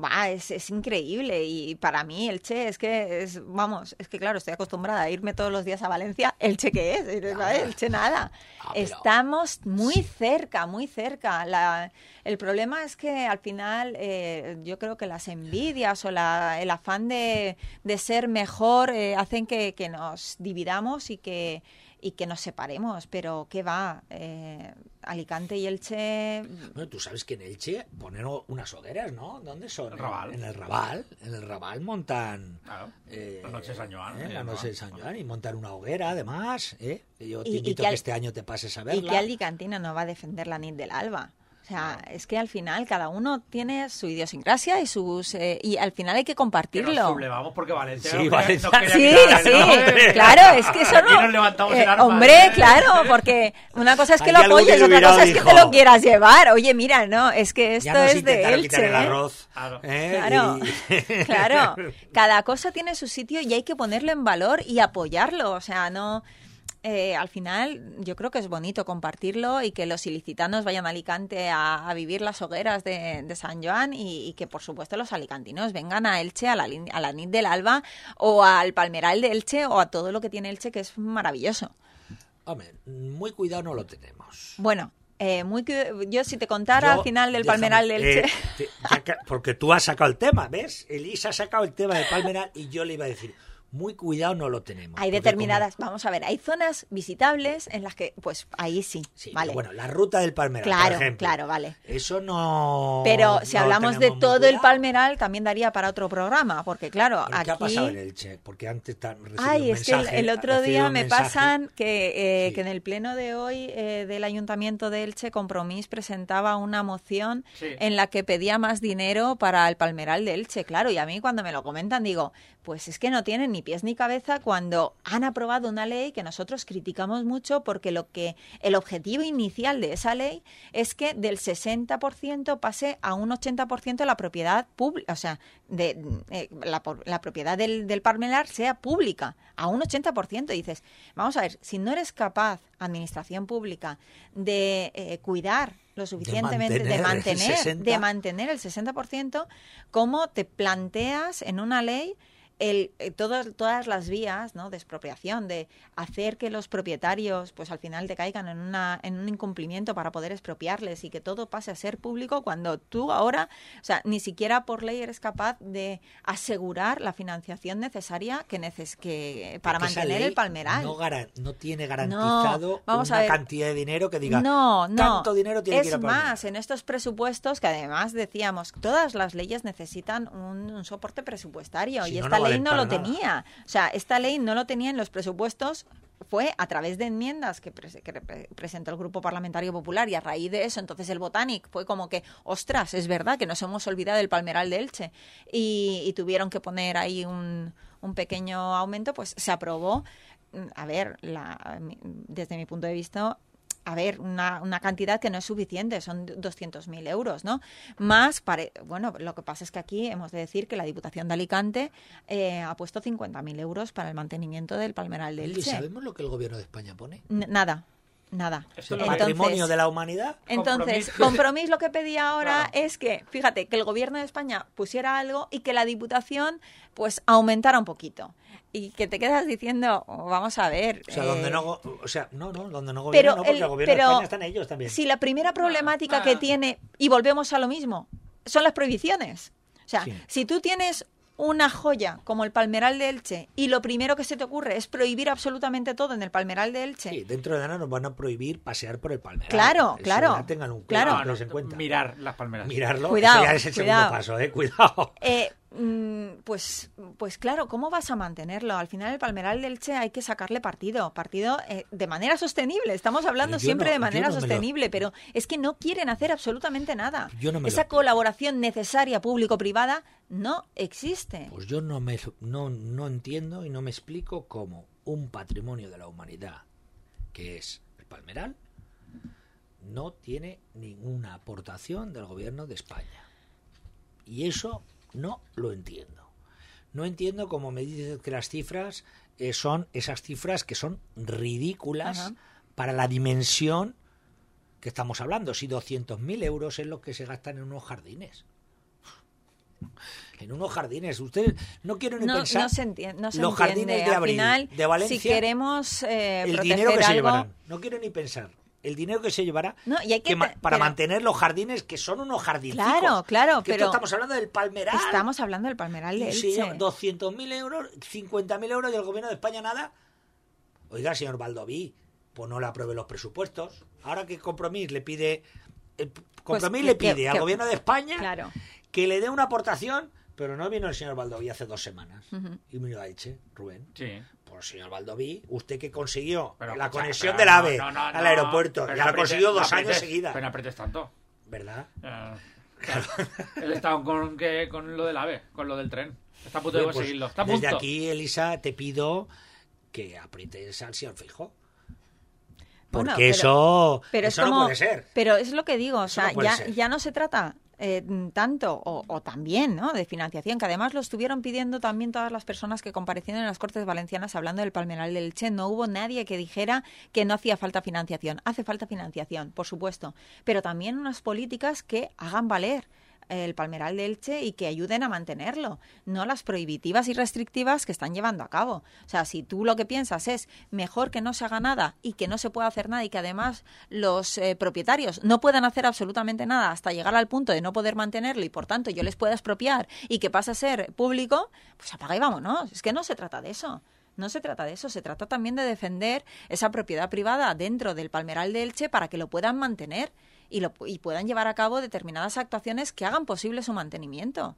Va, es, es increíble. Y para mí Elche es que, es vamos, es que claro, estoy acostumbrada a irme todos los días a Valencia. ¿Elche qué es? ¿Sabes? Elche nada. Ah, pero- Estamos muy cerca, muy cerca. La, el problema es que al final eh, yo creo que las envidias o la- el afán de, de ser mejor eh, hacen que, que nos dividamos y que, y que nos separemos. Pero ¿qué va? Eh, Alicante y Elche... Bueno, tú sabes que en Elche ponen unas hogueras, ¿no? ¿Dónde son? El Raval. En el Raval. En el Raval montan... Claro. eh, La noche de San Joan, ¿eh? La ¿no? noche de San Joan. Y montar una hoguera, además. ¿eh? Que Yo te Y- y invito que a que este año te pases a ¿Y verla. qué alicantino no va a defender la nit del alba? O sea, es que al final cada uno tiene su idiosincrasia y sus eh, y al final hay que Que compartirlo. nos sublevamos porque Valencia Sí, Valencia. Sí, (laughs) claro, es que eso Aquí no. nos levantamos eh, el arma, hombre, ¿eh? claro, porque una cosa es que lo que apoyes, otra cosa es que te lo quieras llevar. Oye, mira, no, es que esto Ya nos es de Elche. el ¿eh? arroz. Claro. ¿eh? Claro, Y- (laughs) claro. Cada cosa tiene su sitio y hay que ponerlo en valor y apoyarlo. O sea, no. Eh, al final, yo creo que es bonito compartirlo y que los ilicitanos vayan a Alicante a, a vivir las hogueras de, de San Joan y, y que, por supuesto, los alicantinos vengan a Elche, a la, a la Nit del Alba o al Palmeral de Elche o a todo lo que tiene Elche, que es maravilloso. Hombre, muy cuidado no lo tenemos. Bueno, eh, muy yo si te contara Yo- al final del déjame, Palmeral de Elche. eh, te- que- porque tú has sacado el tema, ¿ves? Elisa ha sacado el tema del Palmeral y yo le iba a decir, muy cuidado no lo tenemos. Hay determinadas, vamos a ver, hay zonas visitables en las que, pues ahí sí, sí, vale. Bueno, la ruta del Palmeral, claro, por ejemplo. claro, vale. Eso no. Pero si no hablamos de todo el. Palmeral, también daría para otro programa, porque claro, ¿Pero aquí... ¿Qué ha pasado en Elche? Porque antes tan, Ay, un es que el, el otro día me mensaje. pasan que, eh, Sí. que en el pleno de hoy eh, del Ayuntamiento de Elche, Compromís presentaba una moción Sí. en la que pedía más dinero para el Palmeral de Elche, claro, y a mí cuando me lo comentan digo, pues es que no tienen ni pies ni cabeza cuando han aprobado una ley que nosotros criticamos mucho porque lo que el objetivo inicial de esa ley es que del 60% pase a un 80% la propiedad pública, o sea, de eh, la, la propiedad del, del Palmeral sea pública, a un 80%. Y dices, vamos a ver, si no eres capaz, administración pública, de eh, cuidar lo suficientemente, de mantener el mantener, 60. de mantener el 60%, ¿cómo te planteas en una ley el, eh, todas, todas las vías ¿no? de expropiación, de hacer que los propietarios pues al final te caigan en, una, en un incumplimiento para poder expropiarles y que todo pase a ser público cuando tú ahora, o sea, ni siquiera por ley eres capaz de asegurar la financiación necesaria que, neces que para Porque mantener ley el palmeral. No, no tiene garantizado vamos a una ver. cantidad de dinero que diga no, no. tanto dinero tiene es que ir a Palmeral". más, en estos presupuestos que además decíamos, todas las leyes necesitan un, un soporte presupuestario Si y no, esta no ley no lo nada. tenía. O sea, esta ley no lo tenía en los presupuestos. Fue a través de enmiendas que, pres- que re- presentó el Grupo Parlamentario Popular y a raíz de eso, entonces el Botanic fue como que, ostras, es verdad que nos hemos olvidado del Palmeral de Elche y, y tuvieron que poner ahí un, un pequeño aumento, pues se aprobó. A ver, la, desde mi punto de vista, a ver, una, una cantidad que no es suficiente, son 200.000 euros, ¿no? Más, pare- bueno, lo que pasa es que aquí hemos de decir que la Diputación de Alicante eh, ha puesto 50.000 euros para el mantenimiento del Palmeral de ¿Y Elche. sabemos lo que el gobierno de España pone? N- Nada, nada. Eso ¿El Entonces- patrimonio de la humanidad? Entonces. Compromís lo que pedía ahora Claro. es que, fíjate, que el gobierno de España pusiera algo y que la Diputación pues aumentara un poquito. Y que te quedas diciendo, oh, vamos a ver. O sea, donde eh, no, o sea, no, no, donde no pero gobierna, no, porque el- el gobierno pero de España están ellos también. Si la primera problemática ah. que tiene, y volvemos a lo mismo, son las prohibiciones. O sea, Sí. si tú tienes una joya como el Palmeral de Elche y lo primero que se te ocurre es prohibir absolutamente todo en el Palmeral de Elche, Sí, dentro de nada nos van a prohibir pasear por el palmeral. Claro, Eso claro, ya tengan un claro. cuidado, No, no, tenlos en cuenta. Mirar las palmeras. Mirarlo, Cuidado, ya es el cuidado. segundo paso, eh, cuidado. Eh, (laughs) mm, pues, pues claro, ¿cómo vas a mantenerlo? Al final el Palmeral del Che hay que sacarle partido, partido eh, de manera sostenible. Estamos hablando Yo siempre no- de manera no me lo- sostenible, pero es que no quieren hacer absolutamente nada. Yo no me Esa colaboración necesaria público-privada no existe. Pues yo no me no, no entiendo y no me explico cómo un patrimonio de la humanidad, que es el palmeral, no tiene ninguna aportación del gobierno de España. Y eso no lo entiendo. No entiendo cómo me dices que las cifras eh, son esas cifras que son ridículas Ajá. para la dimensión que estamos hablando. Si 200.000 euros es lo que se gastan en unos jardines. En unos jardines. Ustedes no quieren ni No, pensar no se entiende. No se los entiende. jardines de Al abril final, de Valencia, si queremos eh, el dinero que se llevarán. No quiero ni pensar. El dinero que se llevará No, y hay que ma- para pero- mantener los jardines que son unos jardines. Claro, claro, que pero- estamos hablando del palmeral. estamos hablando del Palmeral de Elche. llevan 200.000 euros, 50.000 euros y el gobierno de España nada. Oiga, señor Baldoví, pues no le apruebe los presupuestos. Ahora que Compromís le pide. El Compromís que- le que- pide al gobierno de España Claro. Que le dé una aportación, pero no vino el señor Baldoví hace dos semanas. Y me lo ha dicho, Rubén. Sí. Pues señor Baldoví, usted que consiguió Pero, la escucha, conexión del AVE no, no, al aeropuerto, ya lo consiguió dos años seguidas. Pero no apretes tanto. ¿Verdad? Eh, él está con, que, con lo del AVE, con lo del tren. Está a punto de Pues, conseguirlo. Está a desde punto. aquí, Elisa, te pido que aprietes al señor Fijo. Porque Bueno, pero- eso, Pero eso es como, no puede ser. Pero es lo que digo, o sea, no ya, ser. ya no se trata eh, tanto o, también ¿no? de financiación, que además lo estuvieron pidiendo también todas las personas que comparecieron en las Cortes Valencianas hablando del Palmeral del Che. No hubo nadie que dijera que no hacía falta financiación. Hace falta financiación, por supuesto, pero también unas políticas que hagan valer el palmeral de Elche y que ayuden a mantenerlo, no las prohibitivas y restrictivas que están llevando a cabo. O sea, si tú lo que piensas es mejor que no se haga nada y que no se pueda hacer nada y que además los eh, propietarios no puedan hacer absolutamente nada hasta llegar al punto de no poder mantenerlo y por tanto yo les pueda expropiar y que pase a ser público, pues apaga y vámonos. Es que no se trata de eso. No se trata de eso, se trata también de defender esa propiedad privada dentro del palmeral de Elche para que lo puedan mantener y, lo, y puedan llevar a cabo determinadas actuaciones que hagan posible su mantenimiento.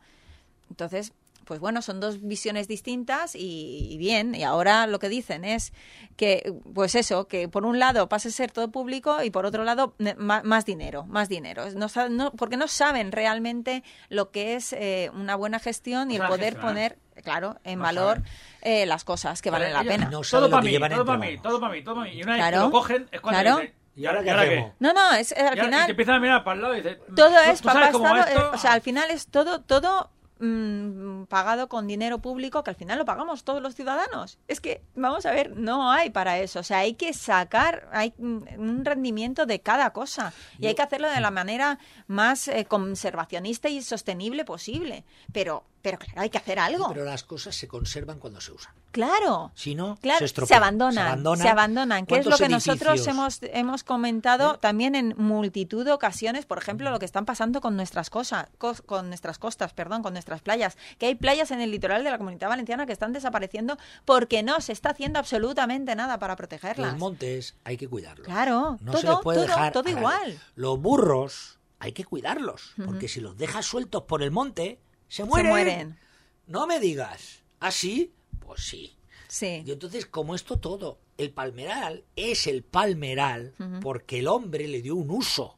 Entonces, pues bueno, son dos visiones distintas y, bien, y ahora lo que dicen es que, pues eso, que por un lado pase a ser todo público y por otro lado más, dinero, más dinero, no, porque no saben realmente lo que es eh, una buena gestión y el poder poner, claro, en valor eh, las cosas que valen la pena. todo para mí, todo para mí, todo para mí, todo para mí. Y una vez que lo cogen es cuando claro. ¿Y ahora qué hacemos? No, no, es, al final. Y empiezan a mirar para el lado y dicen. Todo es para eh, o sea, al final es todo, todo Mm, pagado con dinero público que al final lo pagamos todos los ciudadanos. Es que, vamos a ver, no hay para eso. O sea, hay que sacar hay un rendimiento de cada cosa y hay que hacerlo de la manera más eh, conservacionista y sostenible posible. Pero pero claro, hay que hacer algo. pero las cosas se conservan cuando se usan. Claro. Si no, se, se, abandonan, se, abandonan. Que es lo que nosotros hemos, hemos comentado ¿Eh? también en multitud de ocasiones. Por ejemplo, lo que están pasando con nuestras cosas, con nuestras costas, perdón, con nuestras playas. Que hay playas en el litoral de la Comunidad Valenciana que están desapareciendo porque no se está haciendo absolutamente nada para protegerlas. Los montes hay que cuidarlos. Claro, no todo, se les puede dejar todo igual. Los burros hay que cuidarlos, porque si los dejas sueltos por el monte se mueren. No me digas. ¿Ah, sí? Pues sí. Sí. Y entonces, como esto todo, el palmeral es el palmeral porque el hombre le dio un uso.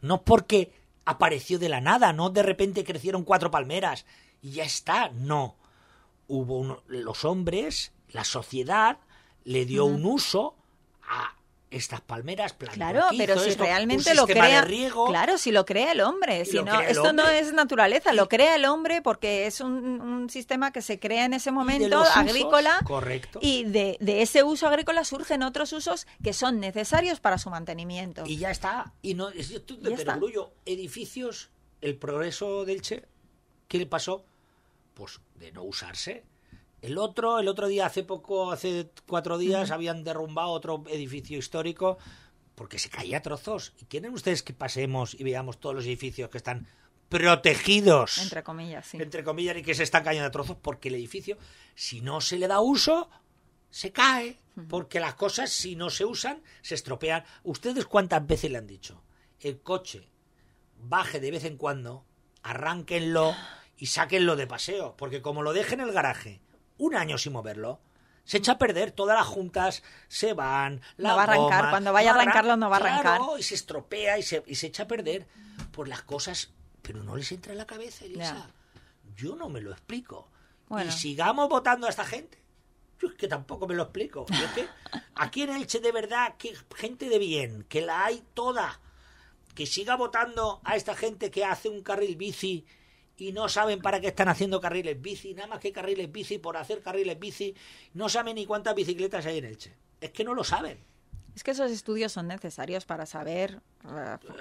No porque apareció de la nada, no de repente crecieron cuatro palmeras y ya está. No. Hubo los hombres, la sociedad le dio un uso a estas palmeras Claro, pero si realmente lo crea, claro, si lo crea el hombre, si no, esto no es naturaleza, lo crea el hombre porque es un, sistema que se crea en ese momento agrícola, correcto. y de, ese uso agrícola surgen otros usos que son necesarios para su mantenimiento. Y ya está, y no, es de edificios, el progreso del Che, ¿qué le pasó? Pues de no usarse el otro, el otro día, hace poco, hace cuatro días, habían derrumbado otro edificio histórico porque se caía a trozos. ¿Y quieren ustedes que pasemos y veamos todos los edificios que están protegidos? Entre comillas, sí. Entre comillas, y que se están cayendo a trozos porque el edificio, si no se le da uso, se cae. Porque las cosas, si no se usan, se estropean. ¿Ustedes cuántas veces le han dicho? El coche baje de vez en cuando, arránquenlo y sáquenlo de paseo. Porque como lo dejen en el garaje un año sin moverlo, se echa a perder, todas las juntas se van, la no va a arrancar, cuando vaya a arrancarlo no va a arrancar. y se estropea y se, y se echa a perder por las cosas, pero no les entra en la cabeza, Elisa. Yo no me lo explico. Y sigamos votando a esta gente. Yo es que tampoco me lo explico. que (laughs) aquí en Elche de verdad, que gente de bien, que la hay toda, que siga votando a esta gente que hace un carril bici y no saben para qué están haciendo carriles bici, nada más que carriles bici por hacer carriles bici, no saben ni cuántas bicicletas hay en Elche. Es que no lo saben. Es que esos estudios son necesarios para saber.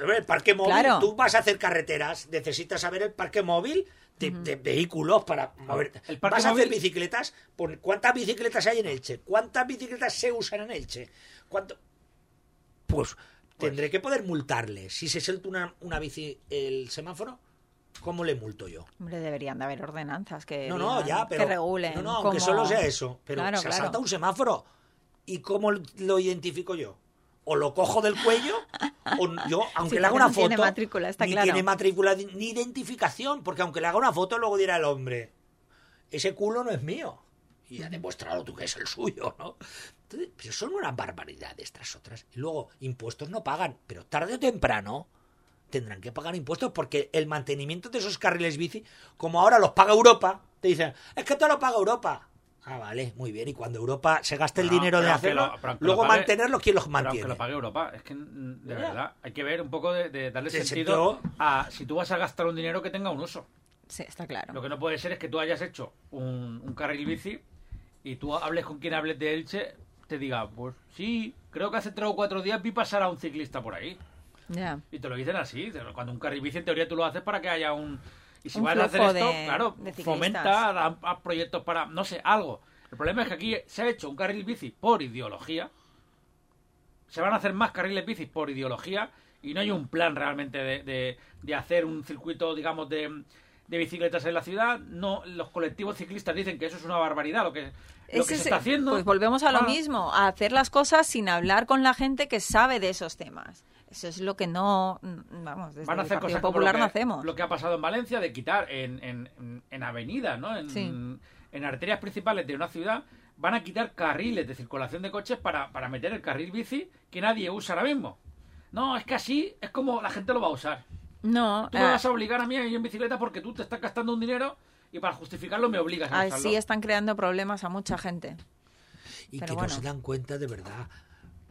el parque móvil, tú vas a hacer carreteras, necesitas saber el parque móvil de, vehículos para moverte. ¿Vas a hacer bicicletas? ¿Cuántas bicicletas hay en Elche? ¿Cuántas bicicletas se usan en Elche? ¿Cuánto? Pues, tendré pues que poder multarle. Si se suelta una, una bici el semáforo, ¿cómo le multo yo? Hombre, deberían de haber ordenanzas que, no, no, ya, pero, regulen. No, no, aunque solo sea eso. Pero se salta un semáforo. ¿Y cómo lo identifico yo? O lo cojo del cuello, o yo, aunque le haga una foto. Tiene matrícula, está ni claro. tiene matrícula ni identificación, porque aunque le haga una foto, luego dirá el hombre: ese culo no es mío. Y ha demostrado tú que es el suyo, ¿no? Entonces, pero son una barbaridad estas otras. Y luego, impuestos no pagan, pero tarde o temprano tendrán que pagar impuestos porque el mantenimiento de esos carriles bici, como ahora los paga Europa, te dicen, es que todo lo paga Europa. Ah, vale, muy bien. Y cuando Europa se gaste el dinero de hacerlo, luego mantenerlo, ¿quién los mantiene? que lo pague Europa. Es que, de verdad, hay que ver un poco de, darle sentido a si tú vas a gastar un dinero que tenga un uso. Sí, está claro. Lo que no puede ser es que tú hayas hecho un, un carril bici y tú hables con quien hables de Elche, te diga, pues sí, creo que hace tres o cuatro días vi pasar a un ciclista por ahí. Y te lo dicen así. Cuando un carril bici, en teoría, tú lo haces para que haya un... Y si Un vas a hacer esto, de- claro, de fomenta da- a proyectos para, no sé, algo. El problema es que aquí se ha hecho un carril bici por ideología. Se van a hacer más carriles bici por ideología y no hay un plan realmente de, de- de hacer un circuito, digamos, de, de bicicletas en la ciudad. No, los colectivos ciclistas dicen que eso es una barbaridad lo que, lo que se es- está haciendo. Pues volvemos a lo Ah. mismo, a hacer las cosas sin hablar con la gente que sabe de esos temas. Eso es lo que no, mm, vamos, desde van a el hacer Partido cosas como Popular lo que, no hacemos. lo que ha pasado en Valencia de quitar en, en, en- en avenidas, ¿no? En, Sí. en arterias principales de una ciudad van a quitar carriles de circulación de coches para, para meter el carril bici que nadie usa ahora mismo. No, es que así es como la gente lo va a usar. No, Tú me ah, vas a obligar a mí a ir en bicicleta porque tú te estás gastando un dinero y para justificarlo me obligas a usarlo. así están creando problemas a mucha gente. Y Pero que bueno. no se dan cuenta de verdad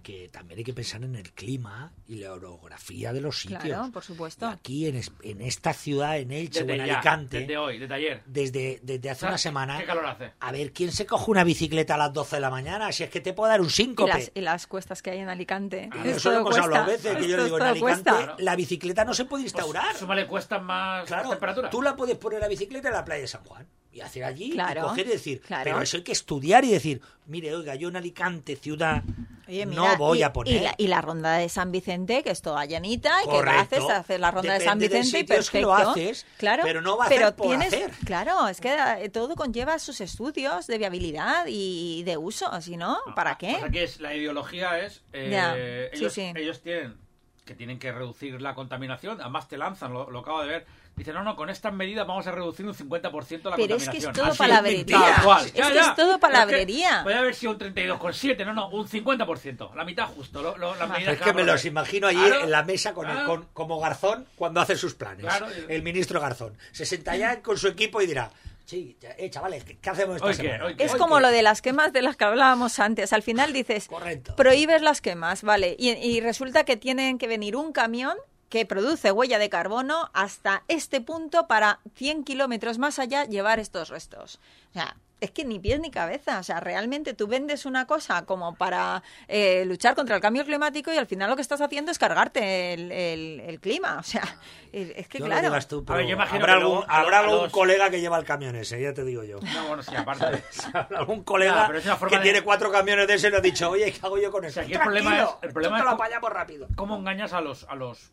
que también hay que pensar en el clima y la orografía de los sitios. Claro, por supuesto. Y aquí en, es- en esta ciudad, en Elche o Desde en ya, Alicante, desde hoy, desde ayer. desde, desde hace una semana, ¿Qué calor hace? a ver, ¿quién se coge una bicicleta a las 12 de la mañana? Si es que te puedo dar un Y síncope. las, y las cuestas que hay en Alicante. Ah, Es Eso lo hemos hablado a veces, que yo Esto digo, en Alicante cuesta. la bicicleta no se puede instaurar. Pues, súmale cuestas más, Claro, temperatura. tú la puedes poner la bicicleta en la playa de San Juan y hacer allí Claro, y coger y decir, claro. pero eso hay que estudiar y decir, mire, oiga, yo en Alicante, ciudad, Oye, no voy y- a poner. Y la, y la ronda de San Vicente, que es toda llanita, y que Correcto. haces, haces la ronda de San Vicente y es que perfecto. lo haces, claro, pero no va a hacer por tienes, hacer. Claro, es que eh, todo conlleva sus estudios de viabilidad y de uso, si no, ¿para qué? Que es, la ideología es. eh, sí, ellos, sí. ellos tienen que tienen que reducir la contaminación. Además, te lanzan, lo, lo acabo de ver. Dicen, no, no, con estas medidas vamos a reducir un 50% la Pero es contaminación. que es todo Así, palabrería. cual. Es Ya, que ya. es todo Es palabrería. que Puede haber sido un 32,7, no, no, un 50%. La mitad justo. Lo, lo- las medidas Es que me los imagino allí Claro, en la mesa con el, con- como Garzón cuando hace sus planes. Claro. El ministro Garzón. Se sentará con su equipo y dirá, sí, eh, chavales, ¿qué, hacemos esta Hoy qué, semana? hoy qué. Es Hoy como qué". lo de las quemas de las que hablábamos antes. Al final dices, Correcto. prohíbes las quemas, ¿vale? Y, y resulta que tienen que venir un camión que produce huella de carbono hasta este punto para 100 kilómetros más allá llevar estos restos. O sea, es que ni pies ni cabeza. O sea, realmente tú vendes una cosa como para eh, luchar contra el cambio climático y al final lo que estás haciendo es cargarte el, el- el clima. O sea, es que Yo claro. tú, pero A ver, yo imagino habrá que algún, a lo- habrá a algún los- colega que lleva el camión ese, ya te digo yo. No, bueno, sí, aparte. (laughs) Habrá algún colega Ya, pero es una forma que de- tiene cuatro camiones de ese y le ha dicho, oye, ¿qué hago yo con eso? sea, aquí el problema es- el problema es apañamos rápido. ¿Cómo engañas a los a los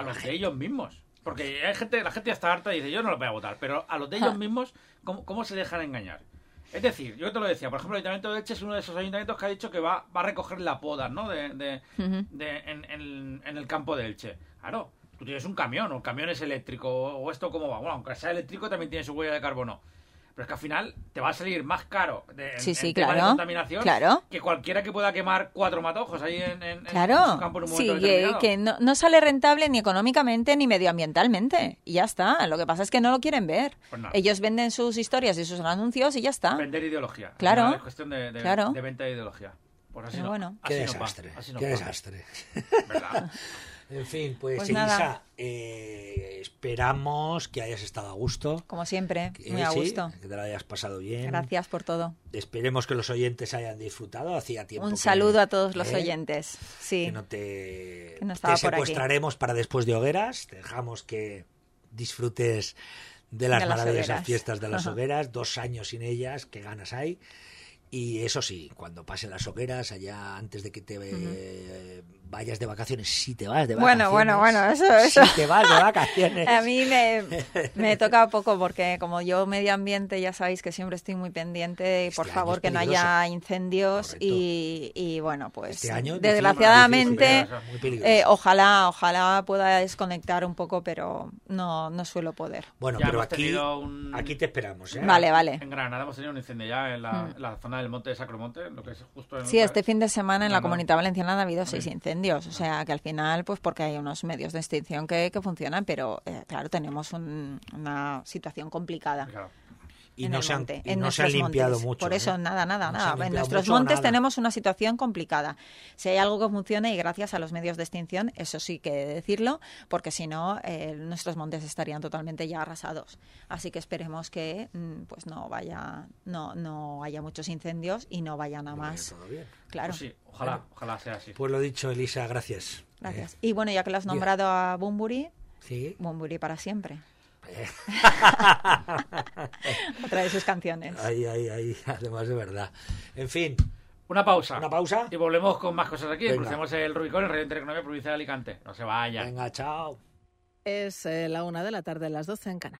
a los de ellos mismos? Porque hay gente, la gente ya está harta y dice, yo no lo voy a votar, pero a los de ellos mismos, ¿cómo, cómo se dejan engañar? Es decir, yo te lo decía, por ejemplo, el Ayuntamiento de Elche es uno de esos ayuntamientos que ha dicho que va, va a recoger la poda, ¿no? De, de- en, en- en el campo de Elche. Claro, tú tienes un camión, o el camión es eléctrico, o esto cómo va. Bueno, aunque sea eléctrico también tiene su huella de carbono. Pero es que al final te va a salir más caro de, en- Sí, sí, en tema de claro, contaminación claro. que cualquiera que pueda quemar cuatro matojos ahí en, en- en Claro, su campo en un sí, momento que, determinado. que no, no sale rentable ni económicamente ni medioambientalmente. Y ya está. Lo que pasa es que no lo quieren ver. Pues nada. Ellos venden sus historias y sus anuncios y ya está. Vender ideología. Claro. Es cuestión de, de- Claro. de venta de ideología. Pues así Pero no, bueno. Qué así no va, desastre, así no qué va, desastre. ¿verdad? (laughs) En fin, pues, Pues Elisa, eh, esperamos que hayas estado a gusto. Como siempre, muy a sí, gusto. que te lo hayas pasado bien. Gracias por todo. Esperemos que los oyentes hayan disfrutado. Hacía tiempo. Un que- saludo a todos los ¿eh? oyentes. Sí. Que no te, Que no te secuestraremos para después de hogueras. Te dejamos que disfrutes de las De las maravillosas hogueras. fiestas de las Ajá. hogueras. Dos años sin ellas, qué ganas hay. Y eso sí, cuando pasen las hogueras, allá antes de que te vayas de vacaciones, si te vas de vacaciones. Bueno, bueno, bueno, eso- eso. Si te vas de vacaciones. (laughs) A mí me, me (laughs) toca poco porque como yo medio ambiente ya sabéis que siempre estoy muy pendiente y por Este año favor que no haya incendios y, y, bueno pues Este año, desgraciadamente eh, ojalá ojalá pueda desconectar un poco pero no no suelo poder. Bueno, Ya pero aquí, un- aquí te esperamos. ¿eh? Vale, vale. En Granada hemos tenido un incendio ya en la, Mm. la zona del monte de Sacromonte, lo que es justo en Sí, este fin de semana en la. Comunidad Valenciana ha habido seis Bien. Incendios, o sea que al final, pues porque hay unos medios de extinción que, que funcionan, pero eh, claro, tenemos un- una situación complicada. Y en no el se han- monte, y en no se han nuestros limpiado montes. mucho, Por ¿eh? eso, nada, nada, No han nada. En nuestros mucho, montes nada. tenemos una situación complicada. Si hay algo que funcione, y gracias a los medios de extinción, eso sí que decirlo, porque si no, eh, nuestros montes estarían totalmente ya arrasados. Así que esperemos que mm, pues no vaya, no, no haya muchos incendios y no vayan a Vaya, más. todo bien. Claro. Pues sí, ojalá, ojalá sea así. Pues lo dicho, Elisa, gracias. Gracias. Eh, Y bueno, ya que lo has nombrado a Bumburi, sí. Bumburi para siempre. Eh. Otra de sus canciones. Ahí, ahí, ahí, además de verdad. En fin, Una pausa. una pausa. Y volvemos con más cosas aquí. Venga. Crucemos el Rubicón, el Radio Intereconomía Provincia de Alicante. No se vayan. Venga, chao. Es eh, la una de la tarde, las 12 en Canadá.